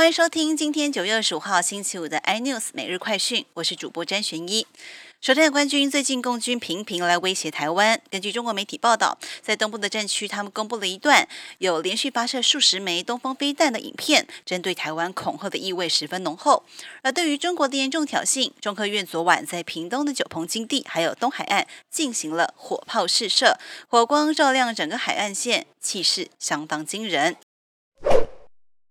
欢迎收听今天九月二十五号星期五的 iNews 每日快讯，我是主播詹玄一。首战的官军最近共军频频来威胁台湾。根据中国媒体报道，在东部的战区，他们公布了一段有连续发射数十枚东风飞弹的影片，针对台湾恐吓的意味十分浓厚。而对于中国的严重挑衅，中科院昨晚在屏东的九鹏金地还有东海岸进行了火炮试射，火光照亮整个海岸线，气势相当惊人。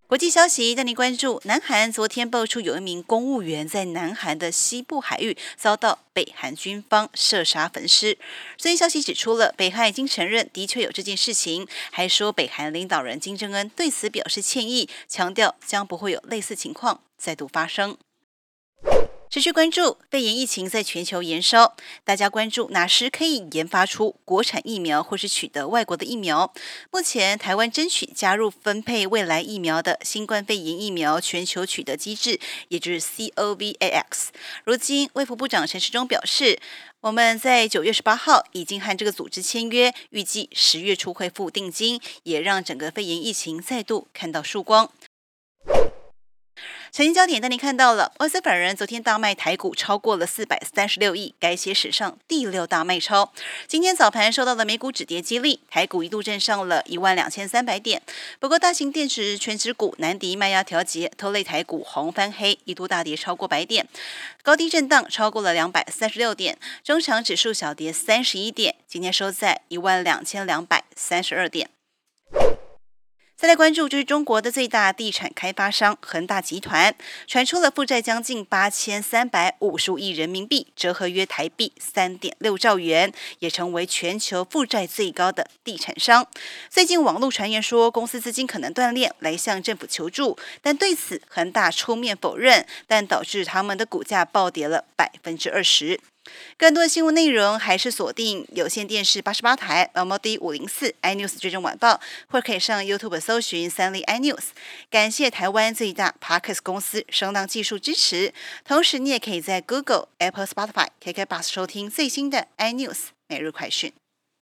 国际消息带您关注：南韩昨天爆出有一名公务员在南韩的西部海域遭到北韩军方射杀焚尸。最新消息指出了，北韩已经承认的确有这件事情，还说北韩领导人金正恩对此表示歉意，强调将不会有类似情况再度发生。持续关注肺炎疫情在全球延烧，大家关注哪时可以研发出国产疫苗，或是取得外国的疫苗？目前台湾争取加入分配未来疫苗的新冠肺炎疫苗全球取得机制，也就是 COVAX。如今卫福部长陈时中表示，我们在九月十八号已经和这个组织签约，预计十月初会付定金，也让整个肺炎疫情再度看到曙光。财经焦点带您看到了，外资法人昨天大卖台股超过了四百三十六亿，改写史上第六大卖超。今天早盘受到了美股止跌激励，台股一度站上了一万两千三百点。不过，大型电池全指股难敌卖压调节，拖累台股红翻黑，一度大跌超过百点，高低震荡超过了两百三十六点。中长指数小跌三十一点，今天收在一万两千两百三十二点。再来关注，就是中国的最大地产开发商恒大集团传出了负债将近八千三百五十五亿人民币，折合约台币三点六兆元，也成为全球负债最高的地产商。最近网络传言说公司资金可能断裂，来向政府求助，但对此恒大出面否认，但导致他们的股价暴跌了百分之二十。更多新闻内容还是锁定有线电视八十八台 M D 五零四 iNews 追踪晚报，或可以上 YouTube 搜寻三立 iNews。感谢台湾最大 Parkes 公司声浪技术支持，同时你也可以在 Google、Apple、Spotify、KK Bus 收听最新的 iNews 每日快讯。